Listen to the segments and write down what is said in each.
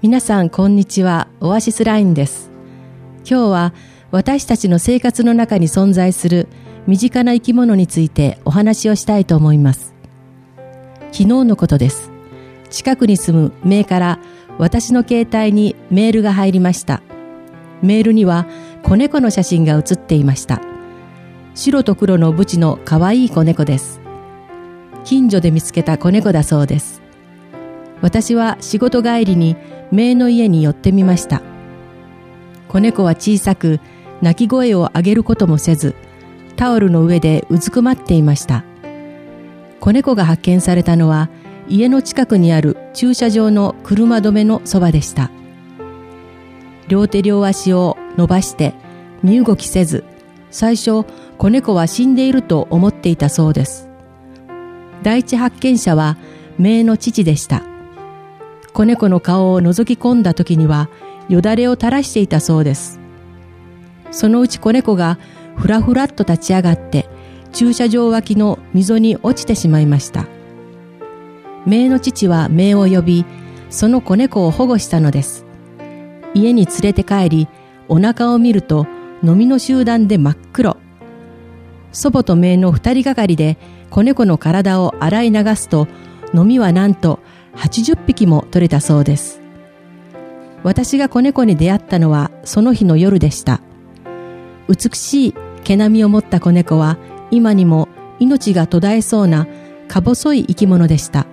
皆さんこんにちは。オアシスラインです。今日は私たちの生活の中に存在する身近な生き物についてお話をしたいと思います。昨日のことです。近くに住む名から私の携帯にメールが入りました。メールには子猫の写真が写っていました。白と黒のブチの可愛い子猫です。近所で見つけた子猫だそうです。私は仕事帰りに姪の家に寄ってみました。子猫は小さく、鳴き声を上げることもせず、タオルの上でうずくまっていました。子猫が発見されたのは、家の近くにある駐車場の車止めのそばでした。両手両足を伸ばして身動きせず、最初子猫は死んでいると思っていたそうです。第一発見者は姪の父でした。子猫の顔を覗き込んだ時にはよだれを垂らしていたそうです。そのうち子猫がふらふらっと立ち上がって駐車場脇の溝に落ちてしまいました。姪の父は姪を呼び、その子猫を保護したのです。家に連れて帰り、お腹を見ると飲みの集団で真っ黒。祖母と姪の二人がかりで子猫の体を洗い流すと、飲みはなんと80匹も取れたそうです。私が子猫に出会ったのはその日の夜でした。美しい毛並みを持った子猫は今にも命が途絶えそうなか細い生き物でした。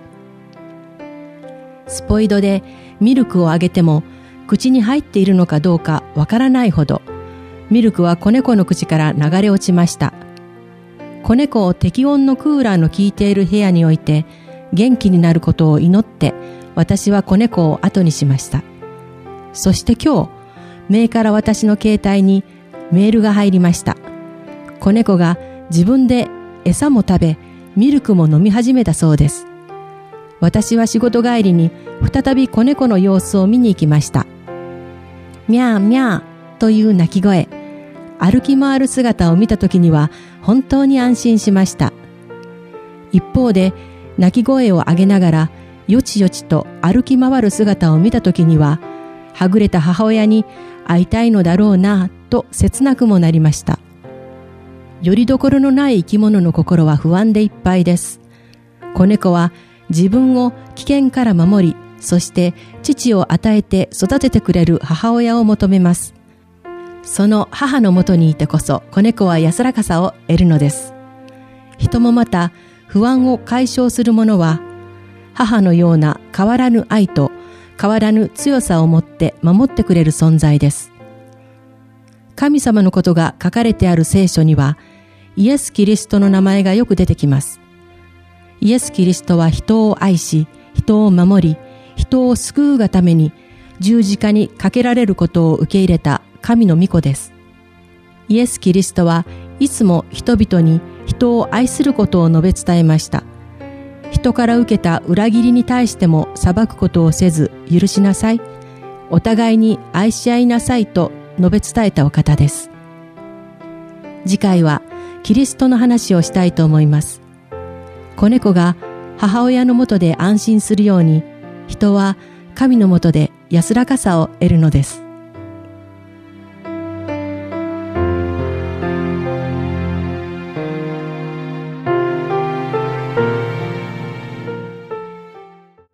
スポイドでミルクをあげても口に入っているのかどうかわからないほどミルクは子猫の口から流れ落ちました。子猫を適温のクーラーの効いている部屋に置いて元気になることを祈って私は子猫を後にしました。そして今日、名から私の携帯にメールが入りました。子猫が自分で餌も食べ、ミルクも飲み始めたそうです。私は仕事帰りに再び子猫の様子を見に行きました。みゃーみゃーという鳴き声。歩き回る姿を見た時には本当に安心しました。一方で泣き声を上げながらよちよちと歩き回る姿を見た時には、はぐれた母親に会いたいのだろうなと切なくもなりました。よりどころのない生き物の心は不安でいっぱいです。子猫は自分を危険から守り、そして父を与えて育ててくれる母親を求めます。その母のもとにいてこそ子猫は安らかさを得るのです。人もまた不安を解消する者は、母のような変わらぬ愛と変わらぬ強さを持って守ってくれる存在です。神様のことが書かれてある聖書には、イエス・キリストの名前がよく出てきます。イエス・キリストは人を愛し、人を守り、人を救うがために十字架にかけられることを受け入れた神の御子です。イエス・キリストはいつも人々に人を愛することを述べ伝えました。人から受けた裏切りに対しても裁くことをせず許しなさい。お互いに愛し合いなさいと述べ伝えたお方です。次回はキリストの話をしたいと思います。子猫が母親のもとで安心するように人は神のもとで安らかさを得るのです。